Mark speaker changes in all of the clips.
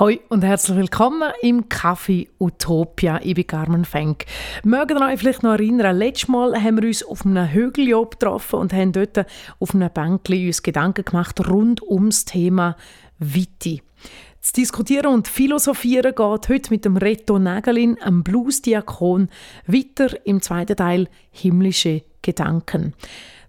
Speaker 1: Hoi und herzlich willkommen im Café Utopia. Ich bin Carmen Fenk. Mögt ihr euch vielleicht noch erinnern, letztes Mal haben wir uns auf einem Hügel getroffen und haben dort auf einem Bänkchen uns Gedanken gemacht rund ums Thema Witte. Zu diskutieren und philosophieren geht heute mit dem Reto Nägelin, einem Bluesdiakon, weiter im zweiten Teil Himmlische Gedanken.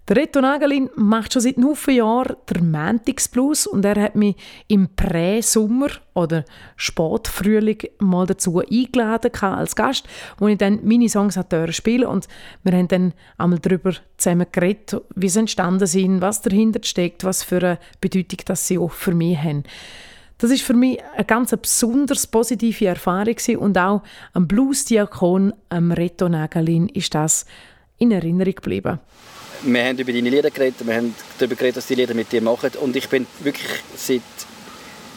Speaker 1: Der Reto Nagelin macht schon seit Haufen Jahren den Mantics und er hat mich im Prä-Sommer oder Spätfrühling mal dazu eingeladen als Gast, wo ich dann meine Songs spielen und wir haben dann einmal darüber zusammen geredet, wie sie entstanden sind, was dahinter steckt, was für eine Bedeutung das sie auch für mich haben. Das ist für mich eine ganz besonders positive Erfahrung und auch am Blues-Diakon, am Reto Nagelin, ist das in Erinnerung geblieben
Speaker 2: wir haben über deine Lieder geredet, wir haben darüber geredet, was die Lieder mit dir machen und ich bin wirklich seit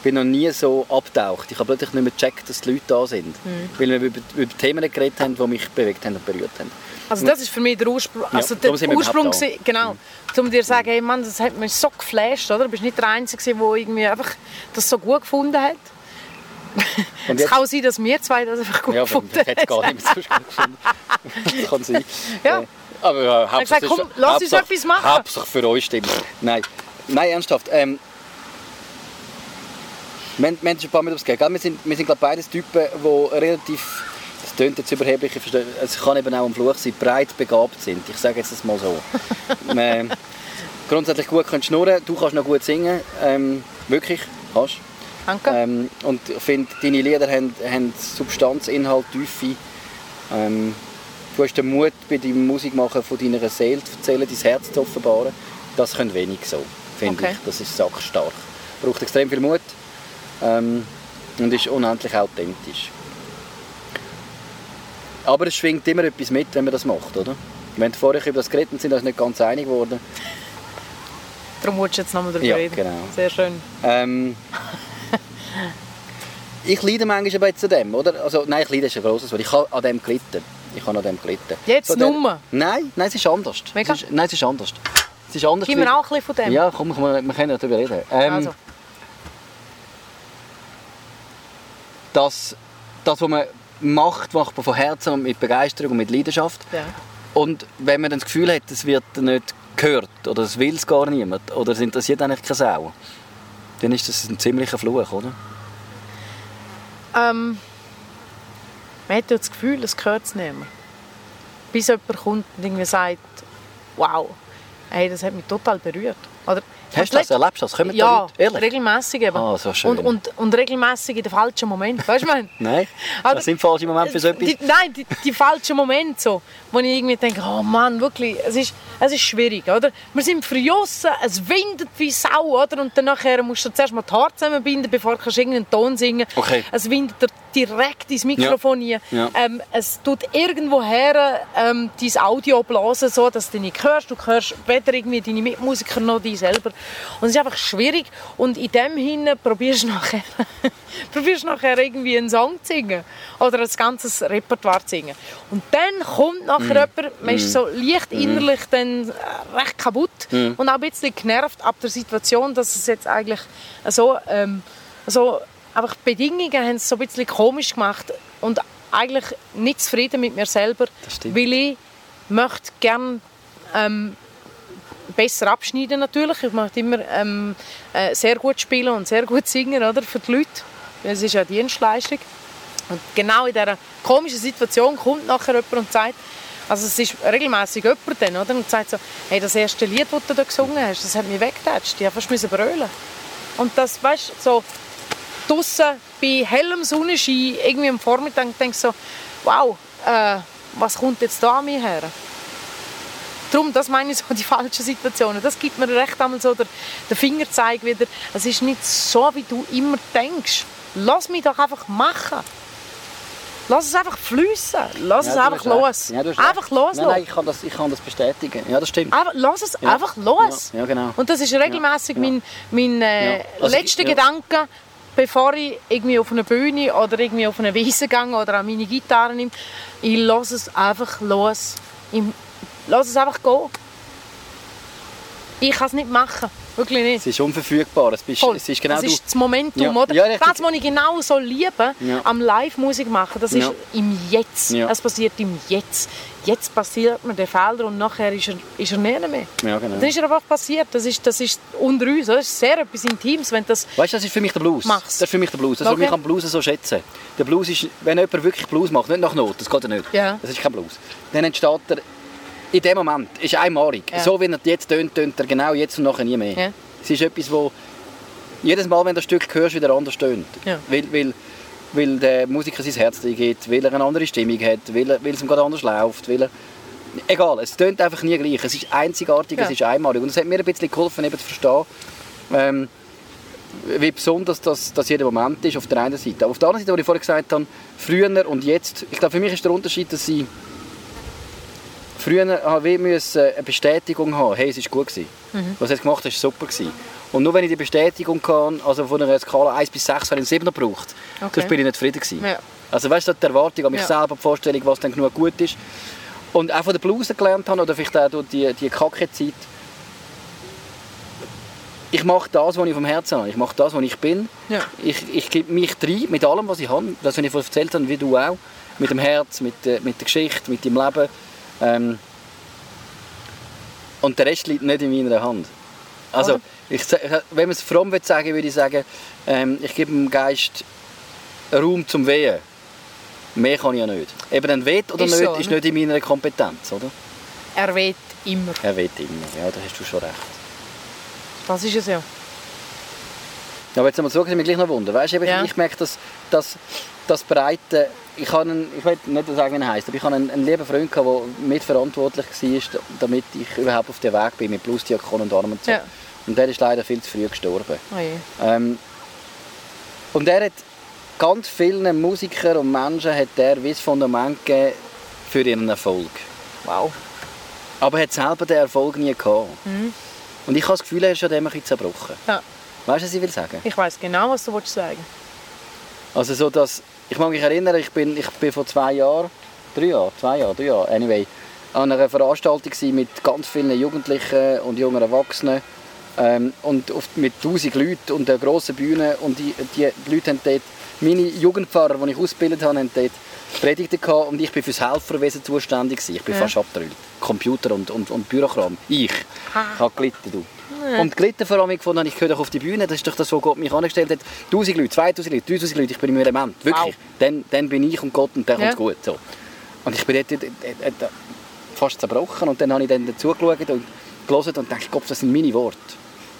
Speaker 2: bin noch nie so abtaucht. Ich habe plötzlich nicht mehr gecheckt, dass die Leute da sind. Mhm. Weil wir über, über, Themen geredet haben, die mich bewegt haben und berührt haben.
Speaker 1: Also das ist für mich der Ursprung, also ja, der Ursprung gewesen, genau, mhm. um dir zu sagen, hey Mann, das hat mich so geflasht, oder? Du bist nicht der Einzige, der irgendwie einfach das so gut gefunden hat. es kann auch sein, dass wir zwei das einfach gut
Speaker 2: ja,
Speaker 1: gefunden haben.
Speaker 2: Ja, aber gar nicht mehr so gut gefunden. Das kann sein.
Speaker 1: Ja.
Speaker 2: Aber äh,
Speaker 1: Hauptsache, gesagt, komm, lass uns etwas machen.
Speaker 2: Hauptsache für euch stimmt. Nein, Nein ernsthaft. Ähm, wir, wir haben schon ein paar Mal ausgegeben. Wir sind, wir sind glaube beides Typen, die relativ, das klingt jetzt überheblich, es kann eben auch ein Fluch sein, breit begabt sind. Ich sage jetzt das mal so. ähm, grundsätzlich gut können schnurren, du kannst noch gut singen. Ähm, wirklich, kannst.
Speaker 1: Danke.
Speaker 2: Ähm, und ich finde, deine Lieder haben, haben Substanz, Inhalt, Tiefe. Ähm, Du hast den Mut, bei deinem Musikmachen von deiner Seele zu erzählen, dein Herz zu offenbaren. Das können wenig so, finde okay. ich. Das ist sackstark. Braucht extrem viel Mut ähm, und ist unendlich authentisch. Aber es schwingt immer etwas mit, wenn man das macht, oder? Wir haben vorher über das geredet und sind uns nicht ganz einig geworden.
Speaker 1: Darum wolltest du jetzt nochmal darüber
Speaker 2: ja,
Speaker 1: reden.
Speaker 2: genau.
Speaker 1: Sehr schön.
Speaker 2: Ähm, ich leide manchmal ein bisschen an dem, oder? Also, nein, ich leide ist ein grosses Wort. Ich habe an dem gelitten. Ich habe an dem gelitten.
Speaker 1: Jetzt so Nummer?
Speaker 2: Nein, nein, es ist anders.
Speaker 1: Mega?
Speaker 2: Es ist, nein, es ist anders. Es ist anders.
Speaker 1: Gib mir auch ein bisschen von dem.
Speaker 2: Ja, komm, wir, wir können darüber reden. Ähm, also. das, das, was man macht, macht man von Herzen und mit Begeisterung und mit Leidenschaft.
Speaker 1: Ja.
Speaker 2: Und wenn man dann das Gefühl hat, es wird nicht gehört oder es will es gar niemand oder es interessiert eigentlich keine Sau, dann ist das ein ziemlicher Fluch, oder?
Speaker 1: Ähm, man hat ja das Gefühl, es gehört es nicht mehr. Bis jemand kommt und irgendwie sagt, wow, hey, das hat mich total berührt. Oder
Speaker 2: Hast du das? Erlebst du das? Kommen
Speaker 1: ja, Ehrlich? regelmäßig eben.
Speaker 2: Ah, so schön.
Speaker 1: Und, und, und regelmäßig in den falschen Moment. Weißt du, mein?
Speaker 2: Nein, das sind falsche Momente für so etwas.
Speaker 1: Die, nein, die, die falschen Momente, so, wo ich irgendwie denke, oh Mann, wirklich, es ist, es ist schwierig, oder? Wir sind verjossen, es windet wie Sau, oder? Und dann nachher musst du zuerst mal die Haare zusammenbinden, bevor du irgendeinen Ton singen kannst.
Speaker 2: Okay.
Speaker 1: Es windet direkt ins Mikrofon
Speaker 2: ja. Ja.
Speaker 1: Ähm, es tut irgendwo her ähm, dein Audio blasen, so dass du nicht hörst. Du hörst weder irgendwie deine Mitmusiker noch dich selber. Und es ist einfach schwierig. Und in dem Hinne probierst du nachher, probierst nachher irgendwie einen Song zu singen oder ein ganzes Repertoire zu singen. Und dann kommt nachher mm. jemand, man ist so leicht mm. innerlich dann äh, recht kaputt mm. und auch ein bisschen genervt ab der Situation, dass es jetzt eigentlich so, ähm, so einfach die Bedingungen haben es so ein bisschen komisch gemacht und eigentlich nicht zufrieden mit mir selber, weil ich möchte gerne ähm, besser abschneiden natürlich. Ich möchte immer ähm, äh, sehr gut spielen und sehr gut singen oder, für die Leute. Das ist ja Dienstleistung. Und genau in dieser komischen Situation kommt nachher jemand und sagt, also es ist regelmäßig jemand dann, oder? Und sagt so, hey, das erste Lied, das du da gesungen hast, das hat mich weggetatscht. Ich musste fast brüllen. Und das, weißt so draußen bei hellem Sonnenschein, irgendwie am Vormittag, denke so, wow, äh, was kommt jetzt da an mir her? Darum, das meine ich so, die falschen Situationen. Das gibt mir recht einmal so der, der Fingerzeig wieder. Es ist nicht so, wie du immer denkst. Lass mich doch einfach machen. Lass es einfach fließen. Lass ja, es einfach los. Ja, einfach los.
Speaker 2: Nein, nein, ich kann, das, ich kann das bestätigen. Ja, das stimmt.
Speaker 1: Einfach, lass es ja. einfach los.
Speaker 2: Ja, genau.
Speaker 1: Und das ist regelmäßig mein, mein äh, also letzter Gedanke, bevor ich irgendwie auf eine Bühne oder irgendwie auf eine Wiese gehe oder an meine Gitarre nehme. Ich lasse es einfach los. Ich lasse es einfach gehen. Ich kann es nicht machen. Wirklich nicht.
Speaker 2: Es ist unverfügbar. Es, bist, es ist genau
Speaker 1: das ist das Momentum,
Speaker 2: Ja.
Speaker 1: oder?
Speaker 2: Ja,
Speaker 1: das, was ich genau so liebe
Speaker 2: Ja.
Speaker 1: am Live-Musik machen, das ist
Speaker 2: Ja.
Speaker 1: im Jetzt.
Speaker 2: Ja.
Speaker 1: Es passiert im Jetzt. Jetzt passiert mir der Fehler und nachher ist er, ist er nicht mehr.
Speaker 2: Ja, genau.
Speaker 1: Dann ist er einfach passiert. Das ist, das ist unter uns. Das ist sehr etwas Intimes, wenn das...
Speaker 2: Weißt du, das ist für mich der Blues.
Speaker 1: Mach's.
Speaker 2: Das ist für mich der Blues. Das
Speaker 1: Okay.
Speaker 2: ich am Blues so schätze. Der Blues ist, wenn jemand wirklich Blues macht, nicht nach Not, das geht ja nicht.
Speaker 1: Ja.
Speaker 2: Das ist kein Blues. Dann entsteht er in dem Moment, ist einmalig.
Speaker 1: Ja.
Speaker 2: So wie er jetzt tönt, tönt er genau jetzt und nachher nie mehr.
Speaker 1: Ja.
Speaker 2: Es ist etwas, wo jedes Mal, wenn du das Stück hörst, wieder anders tönt.
Speaker 1: Ja.
Speaker 2: Weil, weil, weil der Musiker sein Herz reingeht, weil er eine andere Stimmung hat, weil, er, weil es ihm gerade anders läuft, weil er Egal, es tönt einfach nie gleich. Es ist einzigartig,
Speaker 1: Ja.
Speaker 2: es ist einmalig. Und es hat mir ein bisschen geholfen, eben zu verstehen, ähm, wie besonders das, das jeder Moment ist auf der einen Seite. Aber auf der anderen Seite, wo ich vorhin gesagt habe, früher und jetzt, ich glaube, für mich ist der Unterschied, dass sie früher habe ich eine Bestätigung haben, hey, es ist gut gewesen. Was du jetzt gemacht hast, ist super gewesen. Und nur wenn ich die Bestätigung kann, also von einer Skala 1 bis 6, habe ich einen 7er gebraucht.
Speaker 1: Okay.
Speaker 2: Sonst bin ich nicht zufrieden gewesen.
Speaker 1: Ja.
Speaker 2: Also weißt du, die Erwartung an mich
Speaker 1: Ja.
Speaker 2: selber, die Vorstellung, was dann genug gut ist. Und auch von der Blues gelernt habe, oder vielleicht auch durch die, die Kacke-Zeit, ich mache das, was ich vom Herzen habe. Ich mache das, was ich bin.
Speaker 1: Ja.
Speaker 2: Ich, ich gebe mich rein mit allem, was ich habe. Das, was ich vorhin erzählt habe, wie du auch. Mit dem Herz, mit, der- mit der Geschichte, mit dem Leben. Ähm, und der Rest liegt nicht in meiner Hand. Also, ich, wenn man es fromm will sagen würde ich sagen, ähm, ich gebe dem Geist Raum zum Wehen. Mehr kann ich ja nicht. Eben ein Wett oder
Speaker 1: Ist
Speaker 2: nicht,
Speaker 1: so,
Speaker 2: ist
Speaker 1: ne?
Speaker 2: nicht in meiner Kompetenz, oder?
Speaker 1: Er weht immer.
Speaker 2: Er weht immer, ja, da hast du schon recht.
Speaker 1: Das ist es ja.
Speaker 2: Aber jetzt mal so, dass ich mich gleich noch wundern. Weißt, du, ich,
Speaker 1: Ja.
Speaker 2: ich merke, dass, dass das Breite, ich habe einen, ich will nicht sagen, wie er heisst, aber ich habe einen, einen lieben Freund gehabt, der mitverantwortlich war, damit ich überhaupt auf dem Weg bin mit Bluesdiakon und Arm und so.
Speaker 1: Ja.
Speaker 2: Und der ist leider viel zu früh gestorben.
Speaker 1: Oh.
Speaker 2: Ähm, und er hat ganz vielen Musikern und Menschen hat er wie das Fundament gegeben für ihren Erfolg.
Speaker 1: Wow.
Speaker 2: Aber er hat selber den Erfolg nie gehabt.
Speaker 1: Mhm.
Speaker 2: Und ich habe das Gefühl, er ist an dem ein bisschen zerbrochen.
Speaker 1: Ja.
Speaker 2: Weißt du, was ich will sagen?
Speaker 1: Ich weiß genau, was du willst sagen
Speaker 2: Also so, dass, ich mag mich erinnern, ich bin, ich bin vor zwei Jahren, drei Jahren, zwei Jahre, drei Jahre, anyway, an einer Veranstaltung mit ganz vielen Jugendlichen und jungen Erwachsenen ähm, und auf, mit tausend Leuten und einer grossen Bühne und die, die, Leute haben dort, meine Jugendpfarrer, die ich ausgebildet habe, haben dort Predigten gehabt und ich bin fürs Helferwesen zuständig. Ich bin
Speaker 1: Ja.
Speaker 2: fast abgetrüllt. Computer und, und, und Bürokram. Ich. Ich habe gelitten, du. Und gelitten vor allem gefunden, ich gehöre doch auf die Bühne, das ist doch das, was Gott mich angestellt hat. 1000 Leute, 2000 Leute, 3000 Leute, ich bin im Element. Wirklich.
Speaker 1: Wow.
Speaker 2: Dann, dann bin ich und Gott und dann
Speaker 1: Ja.
Speaker 2: kommt es gut. So. Und ich bin dort, dort, dort, dort fast zerbrochen und dann habe ich dann dazugeschaut und gelesen und dachte, Gott, das sind meine Worte.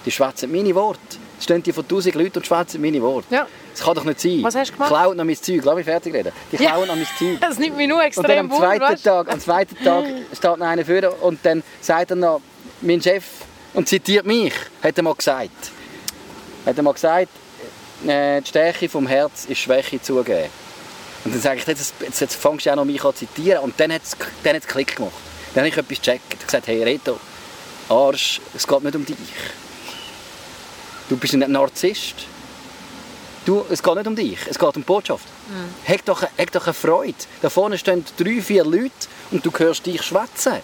Speaker 2: Die schwätzen meine Worte. Es stehen die von 1000 Leuten und schwätzen meine Worte.
Speaker 1: Ja.
Speaker 2: Das kann doch nicht sein.
Speaker 1: Was hast du gemacht?
Speaker 2: Klauen noch mein Zeug. Lass mich fertig reden. Die
Speaker 1: Ja.
Speaker 2: klauen noch mein Zeug.
Speaker 1: Das nimmt mich nur
Speaker 2: Und dann
Speaker 1: extrem
Speaker 2: am zweiten? Tag, am zweiten Tag steht noch einer vor und dann sagt er noch, mein Chef, und zitiert mich, hat er mal gesagt. Hat er mal gesagt, äh, die Stärke vom Herz ist Schwäche zugeben. Und dann sage ich, jetzt, jetzt, jetzt fängst du auch noch mich an zu zitieren. Und dann hat es dann hat's Klick gemacht. Dann habe ich etwas gecheckt. Ich habe gesagt, hey Reto, Arsch, es geht nicht um dich. Du bist ein Narzisst. Du, es geht nicht um dich, es geht um die Botschaft.
Speaker 1: Mhm.
Speaker 2: Hab doch, hab doch eine Freude. Da vorne stehen drei, vier Leute und du hörst dich schwätzen.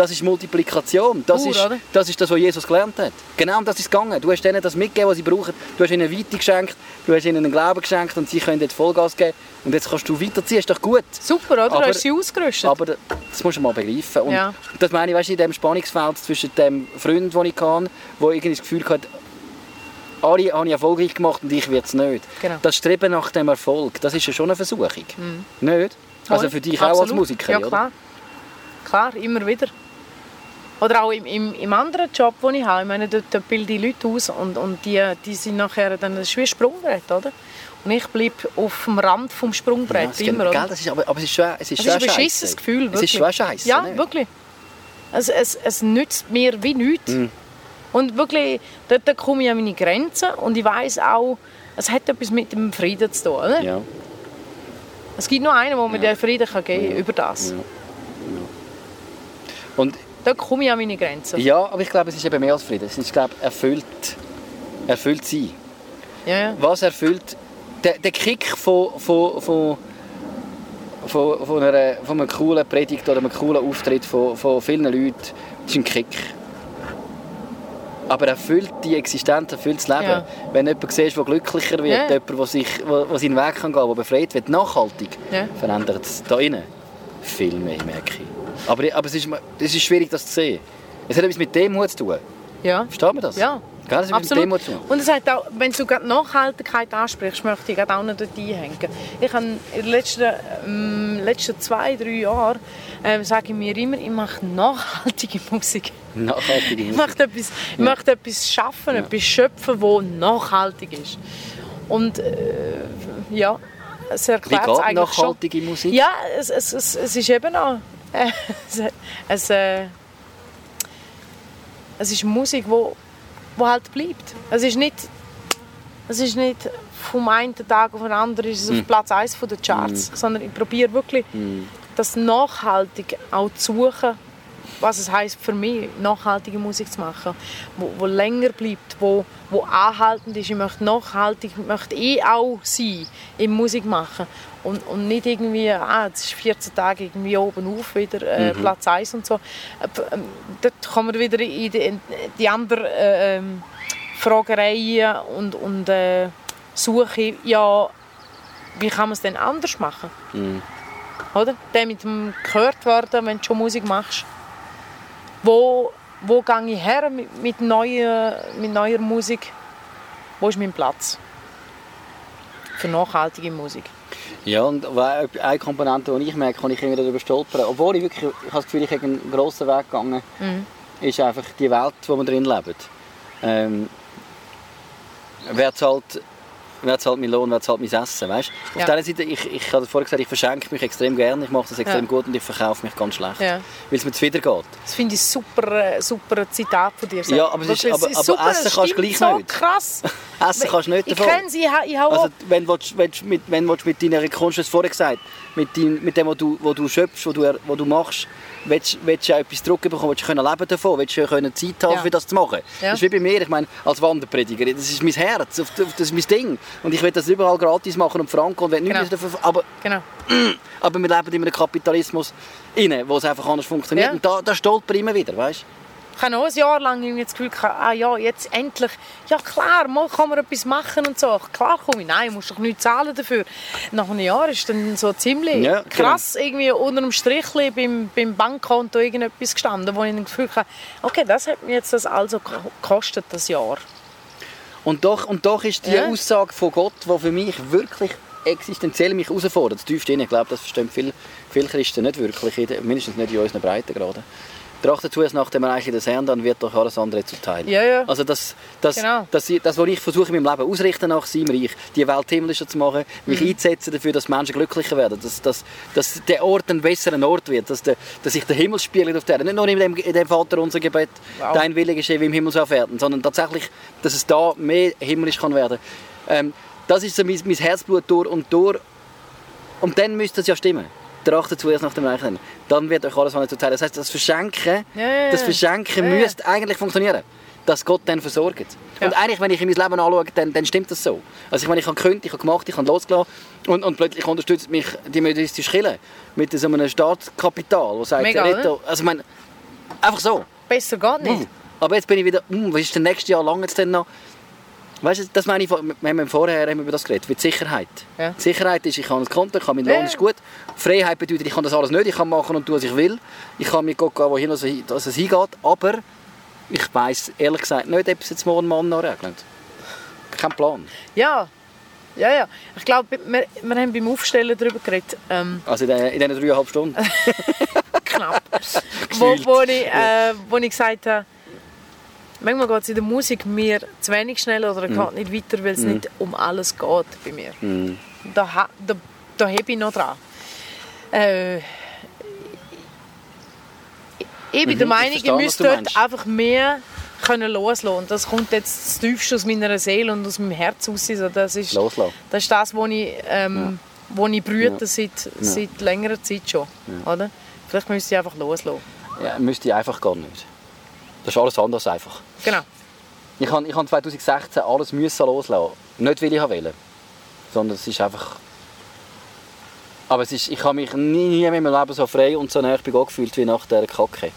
Speaker 2: Das ist Multiplikation. Das,
Speaker 1: Pur,
Speaker 2: ist,
Speaker 1: oder?
Speaker 2: das ist das, was Jesus gelernt hat. Genau um das ist es gegangen. Du hast ihnen das mitgegeben, was sie brauchen. Du hast ihnen Weite geschenkt, du hast ihnen einen Glauben geschenkt und sie können jetzt Vollgas geben. Und jetzt kannst du weiterziehen, ist doch gut.
Speaker 1: Super, oder?
Speaker 2: Aber-
Speaker 1: du hast sie ausgerüstet.
Speaker 2: Aber das musst du mal begreifen. Und
Speaker 1: Ja.
Speaker 2: das meine ich, weißt, du, in dem Spannungsfeld zwischen dem Freund, den ich hatte, der irgendwie das Gefühl hat, alle habe ich erfolgreich gemacht und ich werde es nicht.
Speaker 1: Genau.
Speaker 2: Das Streben nach dem Erfolg, das ist ja schon eine Versuchung. Nicht? Also für dich auch als
Speaker 1: Absolut.
Speaker 2: Musiker,
Speaker 1: Ja,
Speaker 2: oder?
Speaker 1: klar. Klar, immer wieder. Oder auch im, im, im anderen Job, den ich habe. Ich meine, dort, dort bilde ich Leute aus und, und die, die sind nachher dann ein Sprungbrett, oder? Und ich bleibe auf dem Rand vom
Speaker 2: Ja,
Speaker 1: Sprungbrett,
Speaker 2: es,
Speaker 1: immer, oder?
Speaker 2: das ist, aber, aber es ist schon, es ist
Speaker 1: Es
Speaker 2: schon
Speaker 1: ist ein beschissenes Gefühl,
Speaker 2: Es
Speaker 1: wirklich.
Speaker 2: ist schon scheiße.
Speaker 1: Ja,
Speaker 2: nicht?
Speaker 1: wirklich. Es, es, es nützt mir wie nichts.
Speaker 2: Mhm.
Speaker 1: Und wirklich, dort dort komme ich an meine Grenzen und ich weiß auch, es hat etwas mit dem Frieden zu tun. Oder?
Speaker 2: Ja.
Speaker 1: Es gibt nur einen, der mir
Speaker 2: Ja.
Speaker 1: den Frieden kann geben kann, über das.
Speaker 2: Ja. Und
Speaker 1: Dort komme ich an meine Grenzen.
Speaker 2: ja, aber ich glaube, es ist eben mehr als Frieden. Es ist, glaube ich, erfüllt, erfüllt sein.
Speaker 1: Ja, ja.
Speaker 2: was erfüllt der, der Kick von, von, von, von, von, einer, von einem coolen Predigt oder einem coolen Auftritt von, von vielen Leuten ist ein Kick. Aber erfüllt die Existenz, erfüllt das Leben.
Speaker 1: Ja.
Speaker 2: Wenn du jemanden siehst, der glücklicher wird,
Speaker 1: Ja.
Speaker 2: jemand, der, sich, wo seinen Weg kann gehen der befreit wird, nachhaltig,
Speaker 1: Ja.
Speaker 2: verändert es da innen viel mehr, merke ich. Aber, aber es, ist, es ist schwierig, das zu sehen. Es hat etwas mit Demut zu tun.
Speaker 1: Ja.
Speaker 2: Versteht man das?
Speaker 1: Ja.
Speaker 2: Gell, das etwas mit
Speaker 1: Absolut.
Speaker 2: Demut zu tun.
Speaker 1: Und es hat auch, wenn du gerade Nachhaltigkeit ansprichst, möchte ich auch noch dort einhängen. Ich habe in den letzten, ähm, letzten zwei, drei Jahren ähm, sage ich mir immer, ich mache nachhaltige Musik.
Speaker 2: Nachhaltige
Speaker 1: Ich
Speaker 2: Musik.
Speaker 1: möchte etwas, ich möchte etwas schaffen, etwas schöpfen, das nachhaltig ist. Und äh, ja, es
Speaker 2: Wie
Speaker 1: erklärt es
Speaker 2: geht
Speaker 1: eigentlich schon.
Speaker 2: nachhaltige Musik?
Speaker 1: Ja, es, es, es, es ist eben auch... Es, äh, es ist Musik, wo, wo halt bleibt. Es ist nicht... Es ist nicht vom einen Tag auf den anderen ist es auf Platz 1 der Charts, sondern ich probiere wirklich das nachhaltig auch zu suchen, was es heißt für mich, nachhaltige Musik zu machen, wo, wo länger bleibt, wo, wo anhaltend ist. Ich möchte nachhaltig, möchte eh auch sein im Musik machen und, und nicht irgendwie, ah, jetzt ist 14 Tage irgendwie oben auf wieder äh, Platz 1 und so. Äh, ähm, dort kommen wir wieder in die, in die anderen äh, ähm, Fragereien und, und äh, Suche, ja, wie kann man es denn anders machen? Oder? Der mit dem gehört werden, wenn du schon Musik machst. Wo, wo gehe ich her mit, mit, neuer, mit neuer Musik? Wo ist mein Platz? Für nachhaltige Musik.
Speaker 2: Ja, und eine Komponente, die ich merke, kann ich immer darüber stolpern, obwohl ich wirklich, ich habe das Gefühl, ich habe einen grossen Weg gegangen,
Speaker 1: Mhm.
Speaker 2: ist einfach die Welt, in der wir drin leben. Ähm, wer zahlt, wer zahlt meinen Lohn, wer zahlt mein Essen, weißt? Auf
Speaker 1: Ja.
Speaker 2: der einen Seite, ich, ich habe vorher gesagt, ich verschenke mich extrem gerne, ich mache das extrem
Speaker 1: Ja.
Speaker 2: gut und ich verkaufe mich ganz schlecht,
Speaker 1: Ja.
Speaker 2: weil es mir zuwider geht.
Speaker 1: Das finde ich super, äh, super Zitat von dir.
Speaker 2: Ja, aber es ist- aber- aber
Speaker 1: super,
Speaker 2: essen
Speaker 1: es
Speaker 2: kannst du gleich
Speaker 1: so
Speaker 2: nicht.
Speaker 1: krass.
Speaker 2: Essen kannst du nicht
Speaker 1: Ich
Speaker 2: davon.
Speaker 1: kenne sie, ich, ha- ich habe
Speaker 2: Also, wenn du, wenn du mit, wenn du mit deiner Kunst, hast vorher gesagt, mit, dein, mit dem, was du, was du schöpfst, was du, was du machst, willst, willst du etwas zurückbekommen, willst du können leben davon, willst du können Zeit haben,
Speaker 1: Ja.
Speaker 2: für das zu machen.
Speaker 1: Ja.
Speaker 2: Das ist wie bei mir, ich meine, als Wanderprediger, das ist mein Herz, das ist mein Ding. Und ich will das überall gratis machen und franken und will nichts
Speaker 1: Genau.
Speaker 2: dafür, aber,
Speaker 1: Genau.
Speaker 2: aber wir leben in einem Kapitalismus inne, wo es einfach anders funktioniert.
Speaker 1: Ja.
Speaker 2: Und da, da stolper ich immer wieder, weißt
Speaker 1: Ich habe auch ein Jahr lang irgendwie das Gefühl, gehabt, ah ja, jetzt endlich, ja klar, mal kann man etwas machen und so. Klar komme ich, nein, musst doch nichts zahlen dafür. Nach einem Jahr ist dann so ziemlich
Speaker 2: Ja, genau.
Speaker 1: krass irgendwie unter dem Strich beim, beim Bankkonto irgendetwas gestanden, wo ich das Gefühl hatte, okay, das hat mir jetzt das also gekostet, das Jahr.
Speaker 2: Und doch, und doch ist die
Speaker 1: Ja.
Speaker 2: Aussage von Gott, die für mich wirklich existenziell mich herausfordert, das tiefste Ich glaube, das verstehen viele, viele Christen nicht wirklich, mindestens nicht in unseren Breitengraden. Trachtet zuerst nach dem Reich des Herrn, dann wird doch alles andere zuteil.
Speaker 1: Ja, ja.
Speaker 2: Also das, das,
Speaker 1: Genau.
Speaker 2: das, das, was ich versuche in meinem Leben ausrichten nach seinem Reich, die Welt himmlischer zu machen, mich
Speaker 1: Mhm.
Speaker 2: einzusetzen dafür, dass Menschen glücklicher werden, dass, dass, dass der Ort ein besserer Ort wird, dass, der, dass sich der Himmel spiegelt auf der Erde. Nicht nur in dem, in dem Vater unser Gebet,
Speaker 1: Wow.
Speaker 2: dein Wille geschehe wie im Himmel so auf Erden, sondern tatsächlich, dass es da mehr himmlisch kann werden. Ähm, das ist so mein, mein Herzblut durch und durch. Und dann müsste es ja stimmen. Trachtet zuerst nach dem Reich. Herrn. Dann wird euch alles andere zuteil. Das heißt, das Verschenken,
Speaker 1: Ja, ja,
Speaker 2: das. Verschenken
Speaker 1: Ja,
Speaker 2: müsste eigentlich funktionieren. Dass Gott dann versorgt. Und eigentlich, wenn ich in mein Leben anschaue, dann, dann stimmt das so. Also ich meine, ich habe gekündigt, ich habe gemacht, ich habe losgelassen und, und plötzlich unterstützt mich die methodistische Kirche mit so einem Staatskapital, das sagt,
Speaker 1: Mega,
Speaker 2: Reto, also ich meine, einfach so.
Speaker 1: Besser geht nicht.
Speaker 2: Uh, Aber jetzt bin ich wieder, uh, was ist denn nächstes Jahr lang jetzt denn noch? Weißt du, das meine ich, wir haben vorher haben wir über das geredet, die Sicherheit.
Speaker 1: Ja.
Speaker 2: Sicherheit ist, ich habe ein Konto, ich habe meinen
Speaker 1: Ja.
Speaker 2: Lohn, ist gut. Freiheit bedeutet, ich kann das alles nicht, ich kann machen und tun, was ich will. Ich kann mit Gott gehen, wohin es hingeht, aber ich weiss ehrlich gesagt nicht, ob es jetzt morgen Mann noch regnet. Kein Plan.
Speaker 1: Ja, ja, ja. Ich glaube, wir, wir haben beim Aufstellen darüber geredet, ähm,
Speaker 2: Also in in diesen dreieinhalb Stunden.
Speaker 1: knapp, wo, wo, ich, äh, wo ich gesagt habe, manchmal geht es in der Musik mir zu wenig schnell oder
Speaker 2: Mhm.
Speaker 1: geht nicht weiter, weil es nicht um alles geht bei mir. Da, ha- da, da hebe ich noch dran. Äh, ich bin
Speaker 2: Mhm,
Speaker 1: der
Speaker 2: ich
Speaker 1: Meinung, ich müsste dort
Speaker 2: meinst.
Speaker 1: einfach mehr können loslassen. Und das kommt jetzt das tiefste aus meiner Seele und aus meinem Herz raus. Also das ist
Speaker 2: Loslassen.
Speaker 1: das, ist das was ich, ähm, wo ich brüte seit, seit längerer Zeit schon. Oder? Vielleicht müsste ich einfach loslassen.
Speaker 2: Ja, müsste ich einfach gar nicht. Das ist alles anders einfach.
Speaker 1: Genau.
Speaker 2: Ich habe ich hab 2016 alles müssen loslassen. Nicht, weil ich wollte. Sondern es ist einfach... Aber es ist, ich habe mich nie, nie in meinem Leben so frei und so nah bei Gott gefühlt wie nach dieser Kacke.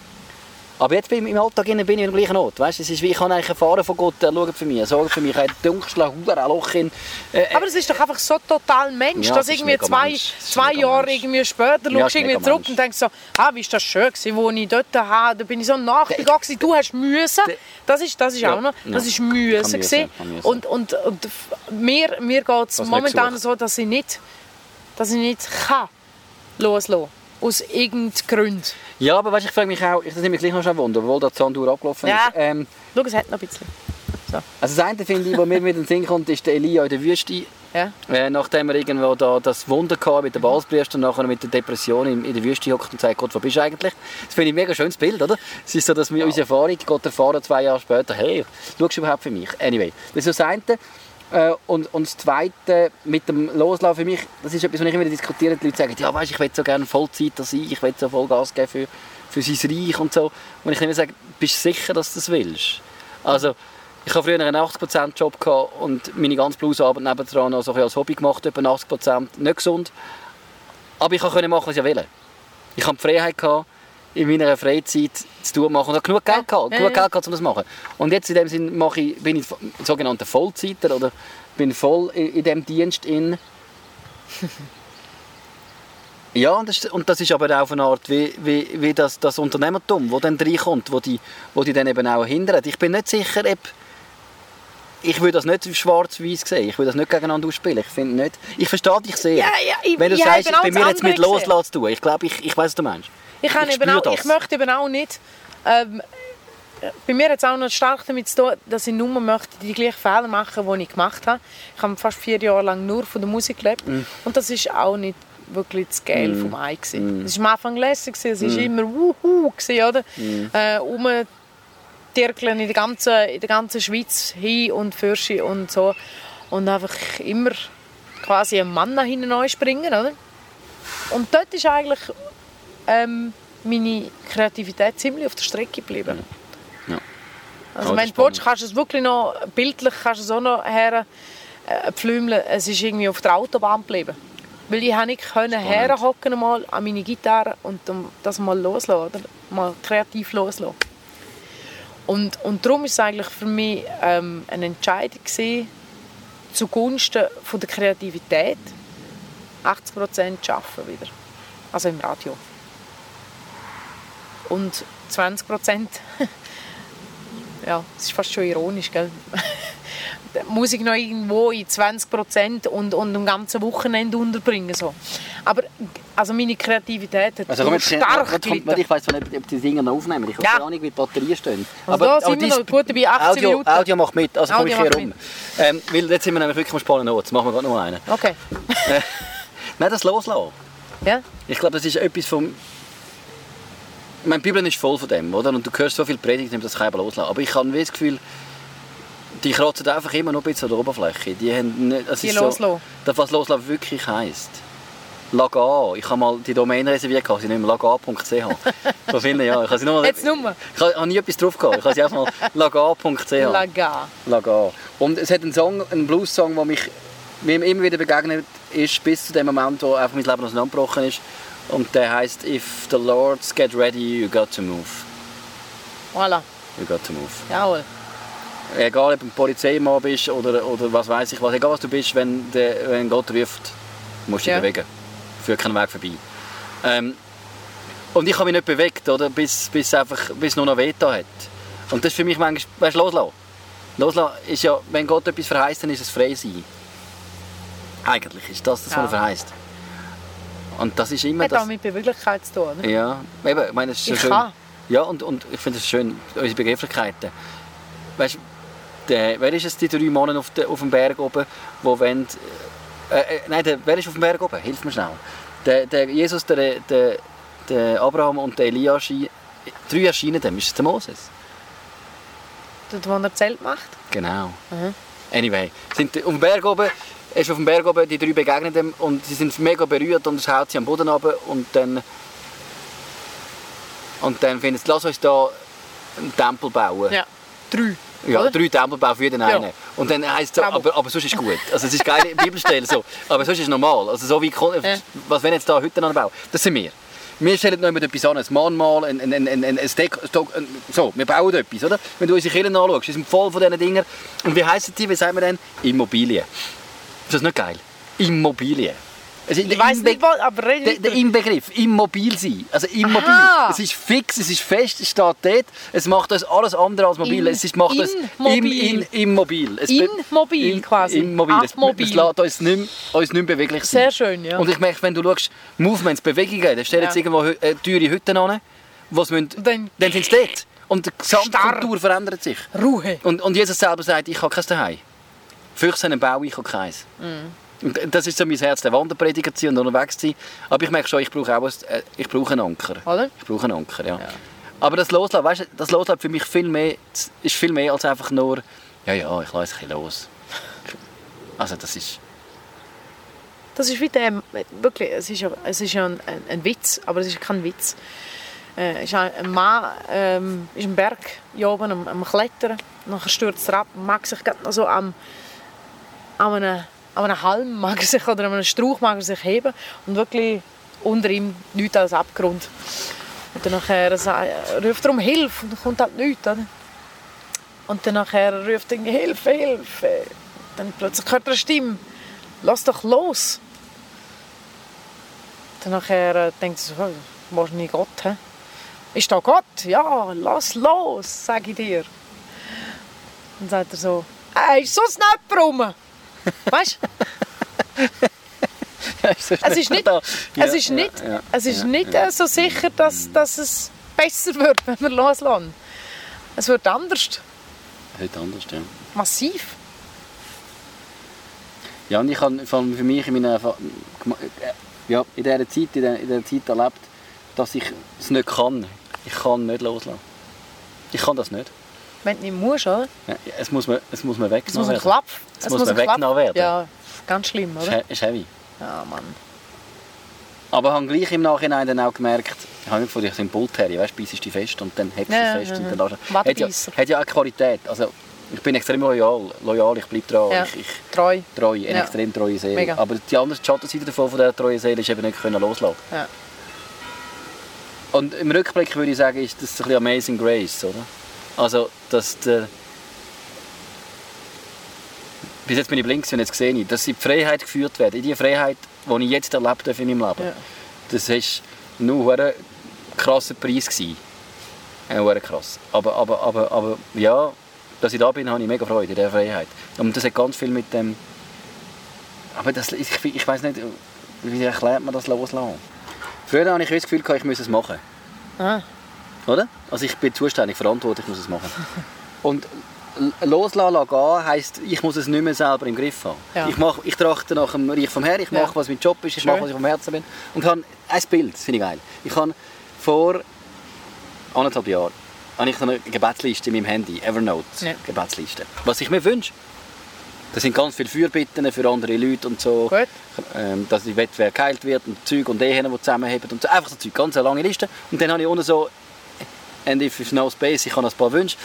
Speaker 2: Aber jetzt bin ich im Alltag bin ich am gleichen Ort. Weißt, es ist wie ich kann eigentlich erfahren von Gott, er schaut für mich, er sorgt für mich, ich habe ein Loch in...
Speaker 1: Äh, aber es ist doch einfach so total Mensch, ja, dass irgendwie zwei, zwei Jahre irgendwie später ja, schaust irgendwie zurück Mensch. und denkst so, ah, wie ist das schön gewesen, wo ich dort habe, da bin ich so nachgegangen, du hast müssen. Das ist, das ist ja, auch noch, das ist müssen, müssen und, und, und mir, mir geht es momentan so, dass ich nicht, dass ich nicht kann loslassen. Aus irgendeinem Grund.
Speaker 2: Ja, aber weißt, ich frage mich auch, ich nehme mich gleich noch schon Wunder, obwohl da die Sanduhr abgelaufen
Speaker 1: ja. ist. Ähm, Schau, es hat noch ein bisschen.
Speaker 2: So. Also das eine, finde ich, was mir mit dem Sinn kommt, ist der Elia in der Wüste. Ja. Äh, nachdem er irgendwo da das Wunder hatte mit der Balspriester und nachher mit der Depression in, in der Wüste hockt und sagt, Gott, wo bist du eigentlich? Das finde ich ein mega schönes Bild, oder? Es ist so, dass wir wow. unsere Erfahrung, Gott erfahren zwei Jahre später, hey, schaust du überhaupt für mich? Anyway, das ist das eine. Äh, und, und das Zweite mit dem Loslaufen für mich, das ist etwas, was ich immer diskutiere. Die Leute sagen, ja, weißt, ich will so gerne Vollzeit sein, ich will so voll Gas geben für, für sein Reich und so. Und ich immer sage, bist du sicher, dass du das willst? Also, ich habe früher einen 80%-Job und meine ganze Bluesarbeit nebendran noch so als Hobby gemacht, etwa 80%. Nicht gesund. Aber ich konnte machen, was ich will. Ich hatte die Freiheit, gehabt, in meiner Freizeit zu tun machen. Und habe genug Geld gehabt, genug Geld gehabt, um das zu machen. Und jetzt in dem Sinne mache ich, bin ich sogenannter Vollzeiter oder bin voll in, in diesem Dienst in. ja, und das, und das ist aber auch eine Art wie, wie, wie das, das Unternehmertum, das dann reinkommt, wo die, wo die dann eben auch hindert. Ich bin nicht sicher, ob ich würde das nicht schwarz-weiß sehen. Ich würde das nicht gegeneinander ausspielen. Ich finde nicht. Ich verstehe dich sehr.
Speaker 1: Ja, ja, ich,
Speaker 2: Wenn du
Speaker 1: ja,
Speaker 2: sagst, bei mir jetzt mit Loslassen zu tun. Ich glaube, ich, ich weiß, was du meinst.
Speaker 1: Ich, ich, eben auch, ich möchte eben auch nicht... Ähm, bei mir hat es auch noch stark damit zu tun, dass ich nur möchte die gleichen Fehler machen, die ich gemacht habe. Ich habe fast vier Jahre lang nur von der Musik gelebt. Mm. Und das ist auch nicht wirklich das Geil mm. vom Ei. Mm. Es war am Anfang lässig, es war mm. immer wuhu, oder? Mm. Äh, um in der, ganzen, in der ganzen Schweiz hin und für und so. Und einfach immer quasi einen Mann nach hinten springen, oder? Und dort ist eigentlich ähm, meine Kreativität ziemlich auf der Strecke geblieben. Ja. Also, oh, du willst, kannst du es wirklich noch bildlich kannst du es auch noch her äh, pflümeln. Es ist irgendwie auf der Autobahn geblieben. Weil ich nicht können herhocken mal an meine Gitarre und das mal loslassen, oder? mal kreativ loslassen. Und, und darum ist es eigentlich für mich ähm, eine Entscheidung gewesen, zugunsten von der Kreativität 80 Prozent arbeiten wieder. Also im Radio und 20 Prozent, ja, das ist fast schon ironisch, gell? muss ich noch irgendwo in 20 Prozent und, und am ganzen Wochenende unterbringen. So. Aber also meine Kreativität hat also, stark jetzt.
Speaker 2: Ich weiß nicht, ob die Dinger noch aufnehmen. Ich habe ja. gar nicht, wie die Batterien stehen.
Speaker 1: Also aber, da sind wir noch gut dabei, 18
Speaker 2: Audio,
Speaker 1: Minuten.
Speaker 2: Audio macht mit, also komme ich hier rum. Ähm, weil jetzt sind wir nämlich wirklich am spannenden Ort. Jetzt machen wir gerade noch einen.
Speaker 1: Okay.
Speaker 2: äh, nein, das loslassen.
Speaker 1: Ja?
Speaker 2: Ich glaube, das ist etwas vom meine Bibel ist voll von dem, oder? Und du hörst so viel Predigt, das kann ich loslassen. Aber ich habe das Gefühl, die kratzen einfach immer noch ein bisschen an der Oberfläche. Die haben nicht,
Speaker 1: das die ist loslassen.
Speaker 2: So, was loslassen wirklich heisst. Laga. Ich habe mal die Domain reserviert, sie nicht mehr laga.ch. Von vielen Jahren. Ich habe sie nur
Speaker 1: Jetzt Nummer.
Speaker 2: Ich habe nie etwas drauf gehabt. Ich habe sie einfach mal laga.ch.
Speaker 1: Laga.
Speaker 2: Laga. Und es hat einen Song, einen Blues-Song, der mich mir immer wieder begegnet ist, bis zu dem Moment, wo einfach mein Leben auseinandergebrochen ist. Und der heißt If the Lords get ready, you got to move.
Speaker 1: Voilà.
Speaker 2: You got to move.
Speaker 1: Jawohl.
Speaker 2: Egal ob du ein Polizeimann bist oder, oder was weiß ich was, egal was du bist, wenn, der, wenn Gott ruft, musst du dich ja. bewegen. Führt keinen Weg vorbei. Ähm, und ich habe mich nicht bewegt, oder, bis, bis, einfach, bis nur noch Veto hat. Und das ist für mich manchmal, weißt du, loslassen. Loslassen ist ja, wenn Gott etwas verheißt, dann ist es frei sein. Eigentlich ist das das, was ja. er verheißt. Und das ist immer
Speaker 1: Hat
Speaker 2: das...
Speaker 1: auch mit Beweglichkeit zu tun.
Speaker 2: Ne? Ja, eben, ich meine, es ist so
Speaker 1: ich
Speaker 2: schön.
Speaker 1: Kann.
Speaker 2: Ja, und, und ich finde es schön, unsere Begrifflichkeiten. Weißt der, wer ist es, die drei Monate auf, de, auf dem Berg oben, wo wollen, äh, äh, nein, der, wer ist auf dem Berg oben? Hilf mir schnell. Der, der Jesus, der, der, der Abraham und der Elias, drei erscheinen dem. Ist es der Moses?
Speaker 1: Dort, wo er Zelt macht?
Speaker 2: Genau. Mhm. Anyway, sind auf dem Berg oben ist auf dem Berg oben, die drei begegnen ihm und sie sind mega berührt und es haut sie am Boden runter und dann und dann finden sie, lass uns da einen Tempel bauen.
Speaker 1: Ja, drei.
Speaker 2: Ja, oder? drei Tempel bauen für jeden ja. einen. Und dann heisst es, aber, aber sonst ist es gut. Also es ist geile Bibelstelle so. Aber sonst ist es normal. Also so wie, ja. was wenn jetzt da Hütten anbauen, das sind wir. wir stellen noch immer etwas an, ein Mahnmal, ein, ein, ein, ein, ein, Steak, ein, so, wir bauen etwas, oder? Wenn du unsere Kirchen anschaust, sind voll von diesen Dingen. Und wie heissen die, wie sagen wir denn? Immobilien. Ist das nicht geil? Immobilien. Ist
Speaker 1: Ich
Speaker 2: Inbe-
Speaker 1: nicht, was, aber
Speaker 2: der,
Speaker 1: red
Speaker 2: der Inbegriff, immobil sein. Also immobil.
Speaker 1: Aha.
Speaker 2: Es ist fix, es ist fest, es steht dort. Es macht uns alles andere als mobil.
Speaker 1: In-
Speaker 2: es ist, macht uns im,
Speaker 1: immobil.
Speaker 2: in, immobil. Es
Speaker 1: Immobil quasi.
Speaker 2: Immobil. Es,
Speaker 1: Abmobil.
Speaker 2: es lässt uns nicht, mehr- uns nicht beweglich sein.
Speaker 1: Sehr schön, ja.
Speaker 2: Und ich merke, wenn du schaust, Movements, Bewegungen, dann stellen
Speaker 1: Ja.
Speaker 2: sie irgendwo äh, teure Hütten an, was müssen,
Speaker 1: dann-
Speaker 2: dann sind sie dort. Und die Gesamtkultur verändert sich.
Speaker 1: Ruhe.
Speaker 2: Und, und Jesus selber sagt, ich habe kein Zuhause. Einen Bau, ich habe keins. Und das ist so mein Herz, der Wanderprediger zu sein und unterwegs zu sein. Aber ich merke schon, ich brauche auch ein, äh, ich brauche einen Anker.
Speaker 1: Oder?
Speaker 2: Ich brauche einen Anker, ja. Aber das Loslassen, weißt du, das Loslassen für mich viel mehr, ist viel mehr als einfach nur, ja, ja, ich lasse ein los. Also das ist,
Speaker 1: Das ist wie der, wirklich, es ist ja, es ist ja ein, ein, Witz, aber es ist kein Witz. Äh, ist ein, Mann ähm, ist am Berg hier oben am, am Klettern, nachher stürzt er ab, mag sich gerade noch so am, an, einem, an einem Halm mag er sich, oder an einem Strauch mag er sich heben und wirklich unter ihm nichts als Abgrund. Und dann nachher ruft er um Hilfe und dann kommt halt nichts. Oder? Und dann nachher ruft er Hilfe, Hilfe. Dann plötzlich hört er eine Stimme. Lass doch los. Dann nachher äh, denkt er so, wahrscheinlich Gott. He? Ist da Gott? Ja, lass los, sage ich dir. Dann sagt er so, ey, ist so ein rum. Weißt du? Es ist nicht,
Speaker 2: da. Ja,
Speaker 1: es ist
Speaker 2: ja,
Speaker 1: nicht, es ist nicht so sicher, dass, dass es besser wird, wenn wir loslassen. Es wird anders.
Speaker 2: Heute anders, ja.
Speaker 1: Massiv.
Speaker 2: Ja, und ich habe vor allem für mich in meiner äh, ja, in dieser Zeit, in dieser, in dieser Zeit erlebt, dass ich es nicht kann. Ich kann nicht loslassen. Ich kann das nicht.
Speaker 1: Wenn du nicht musst, oder?
Speaker 2: Ja, es muss mir, es muss
Speaker 1: Es
Speaker 2: weggenommen
Speaker 1: muss ein
Speaker 2: werden.
Speaker 1: Klapp.
Speaker 2: Es muss mir weggenommen werden.
Speaker 1: Ja, ganz schlimm,
Speaker 2: Es ist
Speaker 1: oder?
Speaker 2: he- ist heavy.
Speaker 1: Ja, Mann.
Speaker 2: Aber ich habe gleich im Nachhinein dann auch gemerkt, ich habe von dir so einen Bullterrier, weißt du, du fest und dann hebst du
Speaker 1: Ja,
Speaker 2: es fest.
Speaker 1: ja,
Speaker 2: Und
Speaker 1: ja.
Speaker 2: dann du- hat, ja, hat ja auch Qualität. Also, ich bin extrem loyal, loyal ich bleibe dran.
Speaker 1: Ja.
Speaker 2: Ich, ich
Speaker 1: Treu.
Speaker 2: treu, eine
Speaker 1: Ja.
Speaker 2: extrem treue Seele.
Speaker 1: Mega.
Speaker 2: Aber die andere Schattenseite davon, von dieser treuen Seele ist eben nicht können loslassen.
Speaker 1: Ja.
Speaker 2: Und im Rückblick würde ich sagen, ist das ein bisschen Amazing Grace, oder? Also, dass der... Bis jetzt bin ich blind, gewesen, jetzt sehe ich, dass sie in die Freiheit geführt werden. In die Freiheit, die ich jetzt erlebt habe in meinem Leben.
Speaker 1: Ja.
Speaker 2: Das war nur ein krasser Preis. Gewesen. Ja, sehr krass. Aber, aber, aber, aber ja, dass ich da bin, habe ich mega Freude in dieser Freiheit. Und das hat ganz viel mit dem... Aber das, ich, ich weiß nicht, wie erklärt man das loslassen? Früher hatte ich das Gefühl, ich müsse es machen.
Speaker 1: Ah.
Speaker 2: Oder? Also ich bin zuständig, verantwortlich, ich muss es machen. Und loslassen lassen gehen heisst, ich muss es nicht mehr selber im Griff haben.
Speaker 1: Ja.
Speaker 2: Ich, mach, ich trachte nach dem Reich vom Herrn, ich
Speaker 1: Ja.
Speaker 2: mache, was mein Job ist, ich
Speaker 1: Schön.
Speaker 2: mache, was ich vom Herzen bin. Und habe ein Bild, das finde ich geil. Ich habe vor anderthalb Jahren habe ich eine Gebetsliste in meinem Handy, Evernote,
Speaker 1: Ja.
Speaker 2: Gebetsliste. Was ich mir wünsche, das sind ganz viele Fürbitten für andere Leute und so.
Speaker 1: Gut.
Speaker 2: Ähm, dass die Wettbewerb geheilt wird und Zeug und Ehen, die zusammenheben und so. Einfach so Zeug, ganz eine lange Liste. Und dann habe ich unten so and if it's no space, ich habe ein paar Wünsche.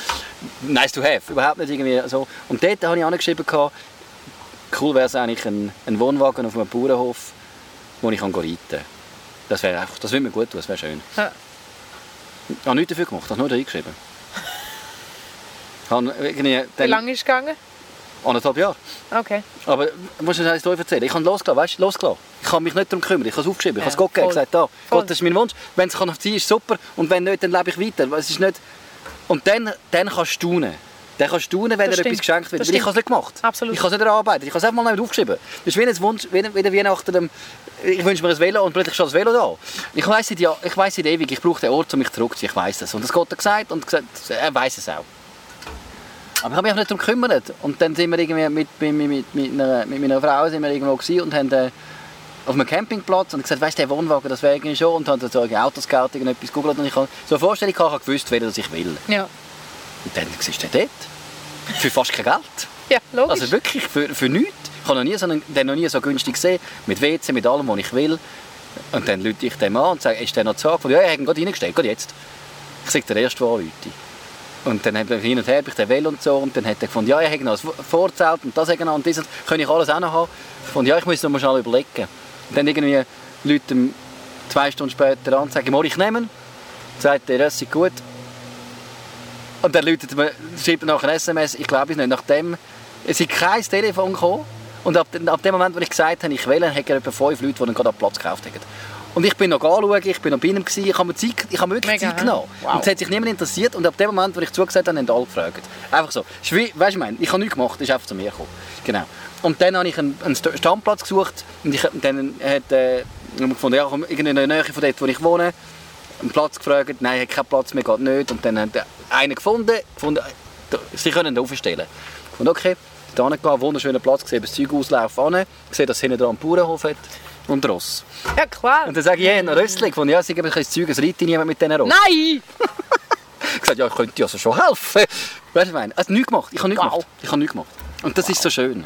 Speaker 2: Nice to have, überhaupt nicht irgendwie so. Und dort habe ich angeschrieben, cool wäre es eigentlich ein, ein Wohnwagen auf einem Bauernhof, wo ich kann reiten kann. Das wäre einfach, das würde mir gut tun, das wäre schön.
Speaker 1: Ja.
Speaker 2: Ich habe nichts dafür gemacht, ich habe nur reingeschrieben. Habe irgendwie
Speaker 1: Wie lange ist es gegangen?
Speaker 2: Anderthalb Jahre.
Speaker 1: Okay.
Speaker 2: Aber musst du eine Story erzählen? Ich habe losgelassen, weißt du, losgelassen. Ich habe mich nicht darum gekümmert, ich habe es aufgeschrieben, ich habe es Gott gegeben, gesagt, da,
Speaker 1: Voll.
Speaker 2: Gott, das ist mein Wunsch. Wenn es kann sein, ist super und wenn nicht, dann lebe ich weiter. Es ist nicht... Und dann, dann kannst du staunen. Dann kannst du staunen, wenn
Speaker 1: Das
Speaker 2: dir
Speaker 1: stimmt.
Speaker 2: etwas geschenkt wird.
Speaker 1: Das
Speaker 2: Weil ich habe es nicht gemacht.
Speaker 1: Absolut.
Speaker 2: Ich habe es nicht erarbeitet, ich habe es einfach mal nicht aufgeschrieben. Das ist wie ein Wunsch, wie, wie Weihnachten, dem, ich wünsche mir ein Velo und plötzlich steht das Velo da. Ich weiss seit, ja, ich weiss seit ewig, ich brauche den Ort, um mich zurückzuziehen, ich weiss es. Und das Gott hat gesagt und gesagt, er weiss es auch. Aber ich habe mich auch nicht darum gekümmert. Und dann sind wir irgendwie mit, mit, mit, mit, einer, mit meiner Frau sind wir irgendwo und haben äh, auf einem Campingplatz und gesagt, weißt du, der Wohnwagen, das wäre irgendwie schon. Und haben dann so Autoscouting und etwas gegoogelt und ich habe so eine Vorstellung gehabt, ich habe gewusst, wer das ich will.
Speaker 1: Ja.
Speaker 2: Und dann siehst du den dort. Für fast kein Geld.
Speaker 1: Ja, logisch.
Speaker 2: Also wirklich, für, für nichts. Ich habe noch nie so einen, den noch nie so günstig gesehen. Mit WC, mit allem, was ich will. Und dann rufe ich dem an und sage, ist der noch zu? Ja, ich habe ihn gerade reingestellt, gerade jetzt. Ich sage, der erste, der anruft. Und dann haben wir hin und her, ich den Well und so. Und dann hat er gefunden, ja, ich habe noch ein Vorzelt und das habe ich noch und das. Kann ich alles auch noch haben? Ich fand, ja, ich muss noch mal schnell überlegen. Und dann irgendwie Leute zwei Stunden später an, sage ich, ich nehme ihn. Sagt der, es ist gut. Und dann läutet mir, schreibt er nachher ein SMS, ich glaube es nicht, nachdem, es kein Telefon gekommen. Und ab, ab dem Moment, wo ich gesagt habe, ich will, hat er etwa fünf Leute, die dann gerade Platz gekauft haben. Und ich bin noch anschauen, ich bin noch bei ihm, gewesen, ich habe mir, Zeit, ich habe mir wirklich
Speaker 1: Mega,
Speaker 2: Zeit genommen.
Speaker 1: wow.
Speaker 2: Und es hat sich niemand interessiert. Und ab dem Moment, wo ich zugesagt habe, haben alle gefragt. Einfach so. Weißt du, ich meine, ich habe nichts gemacht, ist einfach zu mir gekommen. Genau. Und dann habe ich einen, einen St- Standplatz gesucht und ich, dann hat äh, ich gefunden, ja, komm, in der Nähe von dort, wo ich wohne, einen Platz gefragt, nein, hat keinen Platz mehr, geht nicht. Und dann hat er einen gefunden, gefunden äh, sie können ihn aufstellen. Und okay, da hingegangen, wunderschöner Platz, gesehen, das Zeug auslaufen gesehen, dass hinten dran einen Bauernhof hat und Ross.
Speaker 1: Ja, klar.
Speaker 2: Und dann sage ich, hey, ein Röstling, von ja, sie geben ein Zeug, es reitet niemand mit diesen Ross.
Speaker 1: Nein!
Speaker 2: Ich gesagt, ja, ich könnte dir also schon helfen. Weißt du, was ich meine? Also nichts gemacht. Ich habe nichts
Speaker 1: Wow.
Speaker 2: gemacht. Ich habe nichts gemacht. Und das ist so schön.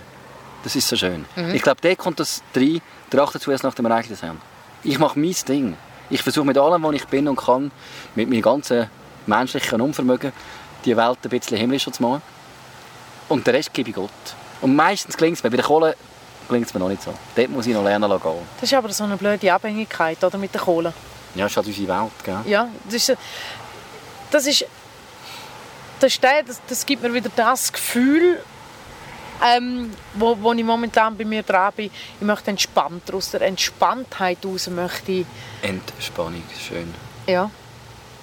Speaker 2: Das ist so schön.
Speaker 1: Mhm.
Speaker 2: Ich glaube, der kommt das rein, der achtet zuerst nach dem Ereignis haben. Ich mache mein Ding. Ich versuche mit allem, was ich bin und kann, mit meinem ganzen menschlichen Unvermögen, die Welt ein bisschen himmlischer zu machen. Und den Rest gebe ich Gott. Und meistens gelingt es mir. Bei der Kohle gelingt es mir noch nicht so. Dort muss ich noch lernen zu gehen.
Speaker 1: Das ist aber so eine blöde Abhängigkeit oder, mit der Kohle.
Speaker 2: Ja, das ist halt unsere Welt. Gell?
Speaker 1: Ja, das ist, das ist, das, ist das, das gibt mir wieder das Gefühl, ähm, wo, wo ich momentan bei mir dran bin. Ich möchte entspannter, aus der Entspanntheit heraus möchte ich,
Speaker 2: Entspannung, schön.
Speaker 1: ja,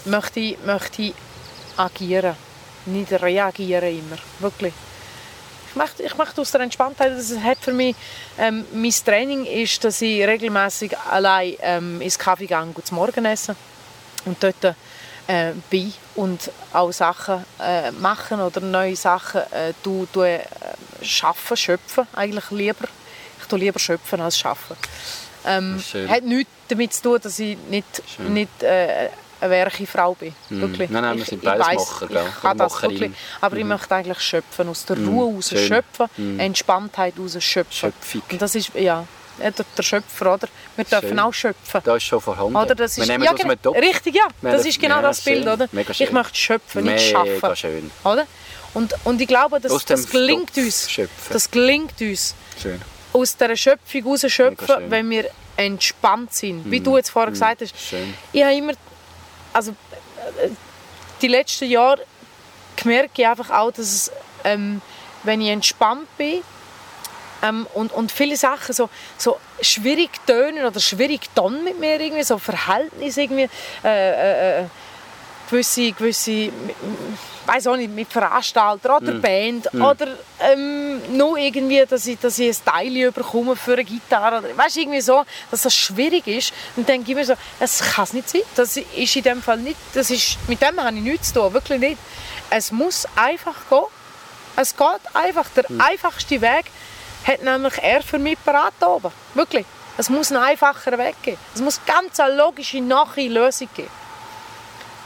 Speaker 1: möchte ich, möchte agieren, nicht reagieren immer, wirklich. Ich möchte, ich möchte aus der Entspanntheit, das hat für mich, ähm, mein Training ist, dass ich regelmäßig allein ähm, ins Kaffee gehe und zum Morgen essen und dort äh, bin und auch Sachen äh, machen oder neue Sachen äh, du, du, äh, schaffen, schöpfen eigentlich lieber. Ich tue lieber schöpfen als schaffen. Ähm, hat nichts damit zu tun, dass ich nicht,
Speaker 2: Schön.
Speaker 1: nicht äh, eine werche-Frau bin. Wirklich.
Speaker 2: Nein, nein, wir
Speaker 1: ich,
Speaker 2: sind
Speaker 1: ich
Speaker 2: beides Macher?
Speaker 1: Ich kann das
Speaker 2: Macherin.
Speaker 1: wirklich. Aber ich möchte eigentlich schöpfen, aus der Ruhe raus
Speaker 2: schön.
Speaker 1: schöpfen, Entspanntheit raus schöpfen.
Speaker 2: Schöpfung.
Speaker 1: Und das ist, ja, der, der Schöpfer, oder? Wir dürfen
Speaker 2: Schön.
Speaker 1: auch schöpfen.
Speaker 2: Da ist schon vorhanden.
Speaker 1: Oder das ist,
Speaker 2: wir nehmen
Speaker 1: ja,
Speaker 2: das aus
Speaker 1: genau,
Speaker 2: Topf.
Speaker 1: Richtig, ja.
Speaker 2: Wir
Speaker 1: Das ist genau das Bild,
Speaker 2: schön.
Speaker 1: oder?
Speaker 2: Mega
Speaker 1: Ich möchte schöpfen, nicht
Speaker 2: Mega
Speaker 1: schaffen.
Speaker 2: schön.
Speaker 1: Oder? Und, und ich glaube, das, das gelingt
Speaker 2: Topf
Speaker 1: uns.
Speaker 2: schöpfen.
Speaker 1: Das gelingt uns.
Speaker 2: Schön.
Speaker 1: Aus dieser Schöpfung raus schöpfen.
Speaker 2: Mhm.
Speaker 1: wenn wir entspannt sind. Wie du jetzt vorher gesagt hast.
Speaker 2: Schön.
Speaker 1: Ich habe immer, also äh, die letzten Jahre gemerkt ich einfach auch, dass ähm, wenn ich entspannt bin ähm, und, und viele Sachen so, so schwierig tönen oder schwierig tonen mit mir irgendwie, so Verhältnisse irgendwie, äh, äh, äh, gewisse, gewisse weiß auch nicht, mit Veranstalter oder Band oder ähm, nur irgendwie, dass ich, dass ich ein Teil bekomme für eine Gitarre. Oder, weißt, irgendwie so, dass das schwierig ist. Und dann denke ich mir so, es kann es nicht sein. Das ist in dem Fall nicht, das ist, mit dem habe ich nichts zu tun, wirklich nicht. Es muss einfach gehen. Es geht einfach. Der einfachste Weg hat nämlich er für mich parat oben. Wirklich. Es muss einen einfacheren Weg geben. Es muss ganz eine logische, nache Lösung geben.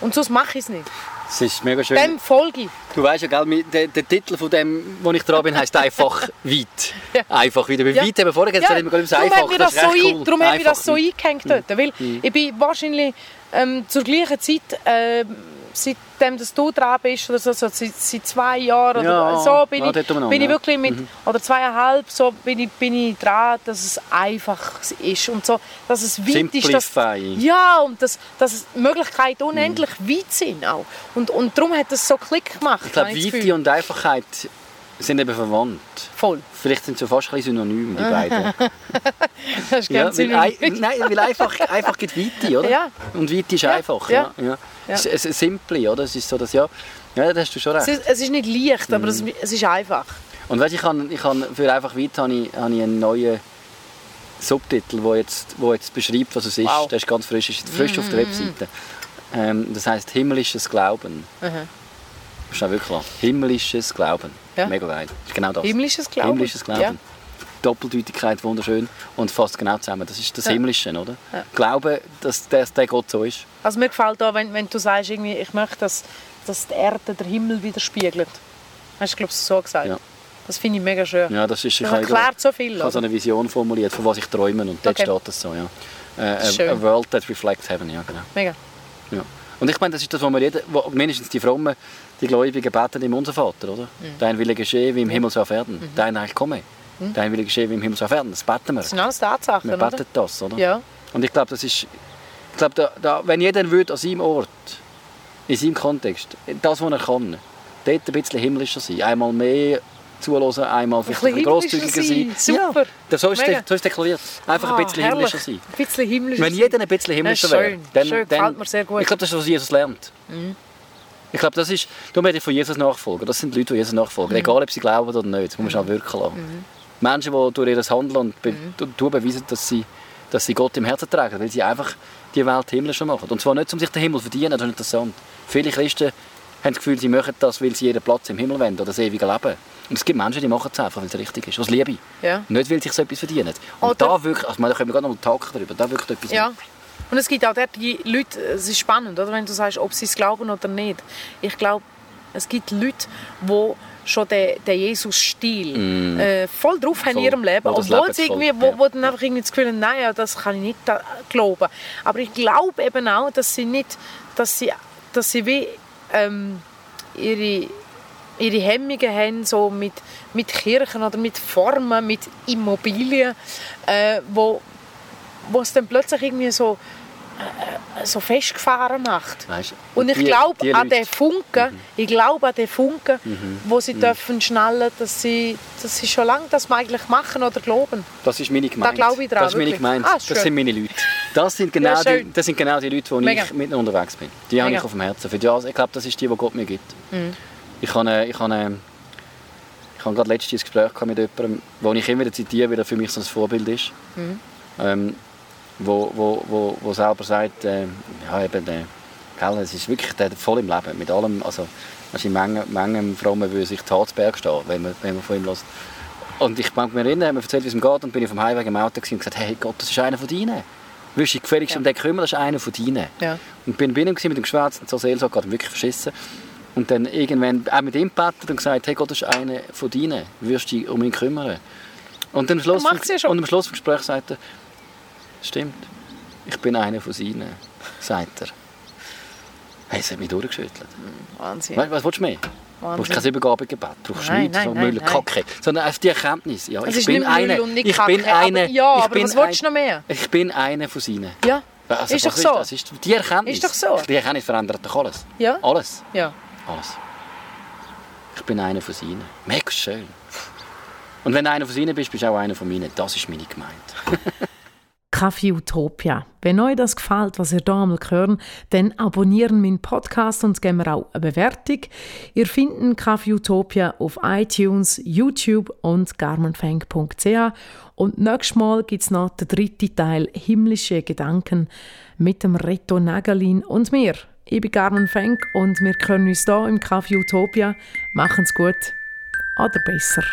Speaker 1: Und sonst mache ich es nicht.
Speaker 2: Es ist mega schön.
Speaker 1: Dem folge ich.
Speaker 2: Du weißt ja, gell, der, der Titel von dem, wo ich dran bin, heisst einfach weit.
Speaker 1: Ja.
Speaker 2: Einfach wieder. Bei
Speaker 1: Ja.
Speaker 2: weit haben wir vorher gesagt,
Speaker 1: Ja,
Speaker 2: ums
Speaker 1: darum
Speaker 2: einfach.
Speaker 1: hat mir das,
Speaker 2: ist
Speaker 1: so, ein,
Speaker 2: cool.
Speaker 1: darum hat mir das so eingehängt dort. Weil ich bin wahrscheinlich ähm, zur gleichen Zeit, äh, seitdem dass du dran bist, oder so, so seit, seit zwei Jahren
Speaker 2: Ja,
Speaker 1: oder so, bin,
Speaker 2: ja,
Speaker 1: ich, bin ich
Speaker 2: ja. Mhm.
Speaker 1: wirklich mit, oder zweieinhalb, so bin ich, bin ich dran, dass es einfach ist und so, dass es weit ist. Dass, ja, und dass, dass Möglichkeiten unendlich weit sind auch. Und, und darum hat es so Klick gemacht.
Speaker 2: Ich glaube, Weite und Einfachheit sind eben verwandt.
Speaker 1: Voll.
Speaker 2: Vielleicht sind sie fast ein synonym, die beiden.
Speaker 1: Das ist
Speaker 2: ja,
Speaker 1: ganz
Speaker 2: weil, ein,
Speaker 1: synonym.
Speaker 2: nein, weil einfach, einfach gibt Weite, oder?
Speaker 1: Ja.
Speaker 2: Und Weite ist
Speaker 1: Ja,
Speaker 2: einfach.
Speaker 1: ja.
Speaker 2: Ja. Ja. Es es ist simpel, oder? Es ist so, dass ja, ja, da hast du schon recht.
Speaker 1: Es ist, es ist nicht leicht, aber es,
Speaker 2: Mhm.
Speaker 1: es ist einfach.
Speaker 2: Und weißt, ich habe, ich für einfach weit habe ich, habe ich einen neuen Subtitel, der jetzt, wo jetzt beschreibt, was es ist.
Speaker 1: Wow.
Speaker 2: Der ist ganz frisch, ist frisch auf der Webseite. Ähm, das heißt himmlisches Glauben.
Speaker 1: Mhm.
Speaker 2: Das ist auch wirklich klar. Himmlisches Glauben.
Speaker 1: Ja.
Speaker 2: Mega geil. Ist genau das.
Speaker 1: Himmlisches Glauben.
Speaker 2: Himmlisches Glauben.
Speaker 1: Ja.
Speaker 2: Doppeldeutigkeit, wunderschön. Und fasst genau zusammen. Das ist das
Speaker 1: Ja.
Speaker 2: Himmlische, oder?
Speaker 1: Ja.
Speaker 2: Glauben, dass der, der Gott so ist.
Speaker 1: Also mir gefällt auch, wenn, wenn du sagst, irgendwie, ich möchte, dass, dass die Erde den Himmel widerspiegelt. Hast du, glaube ich, so gesagt.
Speaker 2: Ja.
Speaker 1: Das finde ich mega schön.
Speaker 2: Ja, das ist, ich
Speaker 1: Das erklärt so viel.
Speaker 2: Ich habe so eine Vision formuliert, von was ich träume und dort
Speaker 1: Okay.
Speaker 2: steht das so, ja. Äh, a,
Speaker 1: Schön.
Speaker 2: a world that reflects heaven, ja genau.
Speaker 1: Mega.
Speaker 2: Ja. Und ich meine, das ist das, was wir jeder, mindestens die Frommen, die Gläubigen beten im Unser Vater, oder?
Speaker 1: Mhm.
Speaker 2: Dein Wille geschehe wie im Himmel so auf Erden. Dein Reich komme. Dein Wille geschehe wie im Himmel so auf Erden. Das beten wir.
Speaker 1: Das sind alles Tatsachen,
Speaker 2: Wir
Speaker 1: oder?
Speaker 2: beten das, oder?
Speaker 1: Ja.
Speaker 2: Und ich glaube, das ist Ich glaube, da, da, wenn jeder würde an seinem Ort, in seinem Kontext, das, was er kann, dort ein bisschen himmlischer sein. Einmal mehr zuhören, einmal vielleicht ein bisschen grosszügiger sein.
Speaker 1: Super.
Speaker 2: Ja, so, ist es, so ist deklariert. Einfach
Speaker 1: Ah,
Speaker 2: ein bisschen
Speaker 1: herrlich.
Speaker 2: himmlischer sein.
Speaker 1: Ein bisschen himmlischer
Speaker 2: Wenn jeder ein bisschen himmlischer
Speaker 1: Ja,
Speaker 2: wäre, dann,
Speaker 1: Schön,
Speaker 2: dann
Speaker 1: gefällt mir sehr gut. Mhm.
Speaker 2: Ich glaube, das ist, was Jesus lernt. Ich glaube, das ist, darum rede ich von Jesus nachfolgen. Das sind Leute, die Jesus nachfolgen.
Speaker 1: Mhm.
Speaker 2: Egal, ob sie glauben oder nicht. Das muss man auch wirken lassen. Menschen, die durch ihr Handeln und be
Speaker 1: Mhm.
Speaker 2: tun beweisen, dass sie, dass sie Gott im Herzen tragen, weil sie einfach die Welt himmlischer machen. Und zwar nicht, um sich den Himmel zu verdienen, das ist interessant. Viele Christen haben das Gefühl, sie machen das, weil sie jeden Platz im Himmel wollen oder das ewige Leben. Und es gibt Menschen, die machen es einfach, weil es richtig ist, aus Liebe.
Speaker 1: Ja.
Speaker 2: Nicht, weil sich so etwas verdienen. Und
Speaker 1: Oder-
Speaker 2: da wirkt, also, da können wir gerade noch einen Tag darüber, da wirkt etwas
Speaker 1: Ja. Und es gibt auch dort die Leute, es ist spannend, oder? wenn du sagst, ob sie es glauben oder nicht. Ich glaube, es gibt Leute, die schon den, den Jesus-Stil äh, voll drauf haben in
Speaker 2: Mm. Voll.
Speaker 1: ihrem Leben,
Speaker 2: Wo
Speaker 1: obwohl sie
Speaker 2: voll,
Speaker 1: irgendwie, wo,
Speaker 2: ja.
Speaker 1: wo dann einfach irgendwie das Gefühl haben, nein, ja, das kann ich nicht glauben. Aber ich glaube eben auch, dass sie nicht, dass sie, dass sie wie ähm, ihre ihre Hemmungen haben so mit, mit Kirchen oder mit Formen, mit Immobilien, äh, wo, wo es dann plötzlich irgendwie so, so festgefahren macht.
Speaker 2: Weisst,
Speaker 1: Und ich glaube an den Funken, ich glaube an den Funken, wo
Speaker 2: Mhm.
Speaker 1: sie dürfen schnallen, dass sie, dass sie schon lange das eigentlich machen oder glauben.
Speaker 2: Das ist meine Gemeinde.
Speaker 1: glaube ich dran,
Speaker 2: das ist meine. Gemeinde.
Speaker 1: Ah,
Speaker 2: das
Speaker 1: schön.
Speaker 2: sind meine Leute. Das sind genau,
Speaker 1: Ja,
Speaker 2: die, das sind genau die Leute, wo
Speaker 1: Mega.
Speaker 2: ich mit unterwegs bin. Die habe
Speaker 1: Mega.
Speaker 2: ich auf dem Herzen. Für die, ich glaube, das ist die, die Gott mir gibt.
Speaker 1: Mhm.
Speaker 2: Ich habe, äh, ich habe, äh, ich habe gerade letztens ein Gespräch mit jemandem, wo ich immer wieder zitiere, weil er für mich so ein Vorbild ist.
Speaker 1: Mhm.
Speaker 2: Ähm, wo, wo, wo, wo selber sagt, äh, ja, eben, äh, gell, es ist wirklich der, voll im Leben. Mit allem, also, also in Mengen, Mengen Frommen würde sich zu Harzberg stehen, wenn man, wenn man von ihm hört. Und ich mag mich erinnern, er hat mir erzählt, wie es ihm geht, und bin ich vom Highway im Auto und gesagt, hey Gott, das ist einer von deinen. Willst du dich gefälligst
Speaker 1: Ja.
Speaker 2: um den kümmern, das ist einer von deinen.
Speaker 1: Ja.
Speaker 2: Und bin bei ihm mit dem geschwätzt und so Seelsorge hat wirklich verschissen. Und dann irgendwann auch mit ihm gebetet und gesagt, hey Gott, das ist einer von deinen. Wirst du dich um ihn kümmern? Und am Schluss,
Speaker 1: macht's ja
Speaker 2: und am Schluss des Gesprächs sagt er, stimmt, ich bin einer von seinen, sagt er. Hey, es hat mich durchgeschüttelt.
Speaker 1: Wahnsinn.
Speaker 2: Weißt, was willst du mehr? Du brauchst
Speaker 1: Wahnsinn.
Speaker 2: kein Übergabegebet, du brauchst
Speaker 1: Nein,
Speaker 2: nichts, so Müll,
Speaker 1: nein.
Speaker 2: Kacke. Sondern einfach die Erkenntnis. Ja, ich
Speaker 1: ist
Speaker 2: bin einer, ich
Speaker 1: Kacke,
Speaker 2: bin einer,
Speaker 1: aber, ja,
Speaker 2: ich
Speaker 1: aber
Speaker 2: bin
Speaker 1: was willst du noch mehr?
Speaker 2: Ich bin einer von seinen.
Speaker 1: Ja,
Speaker 2: Also,
Speaker 1: Ist
Speaker 2: was
Speaker 1: doch so.
Speaker 2: Das ist die Erkenntnis.
Speaker 1: Ist doch so.
Speaker 2: Die Erkenntnis verändert doch alles.
Speaker 1: Ja.
Speaker 2: Alles.
Speaker 1: ja.
Speaker 2: Alles. Ich bin einer von seinen. Mega schön. Und wenn du einer von seinen bist, bist du auch einer von meinen. Das ist meine Gemeinde.
Speaker 3: Kaffee Utopia. Wenn euch das gefällt, was ihr hier einmal hören, dann abonnieren meinen Podcast und geben mir auch eine Bewertung. Ihr findet Kaffee Utopia auf iTunes, YouTube und garmenfang.ch. Und nächstes Mal gibt es noch den dritten Teil Himmlische Gedanken mit dem Reto Nagalin und mir. Ich bin Carmen Fenk und wir können uns hier im Kaffee Utopia. Machen's gut oder besser.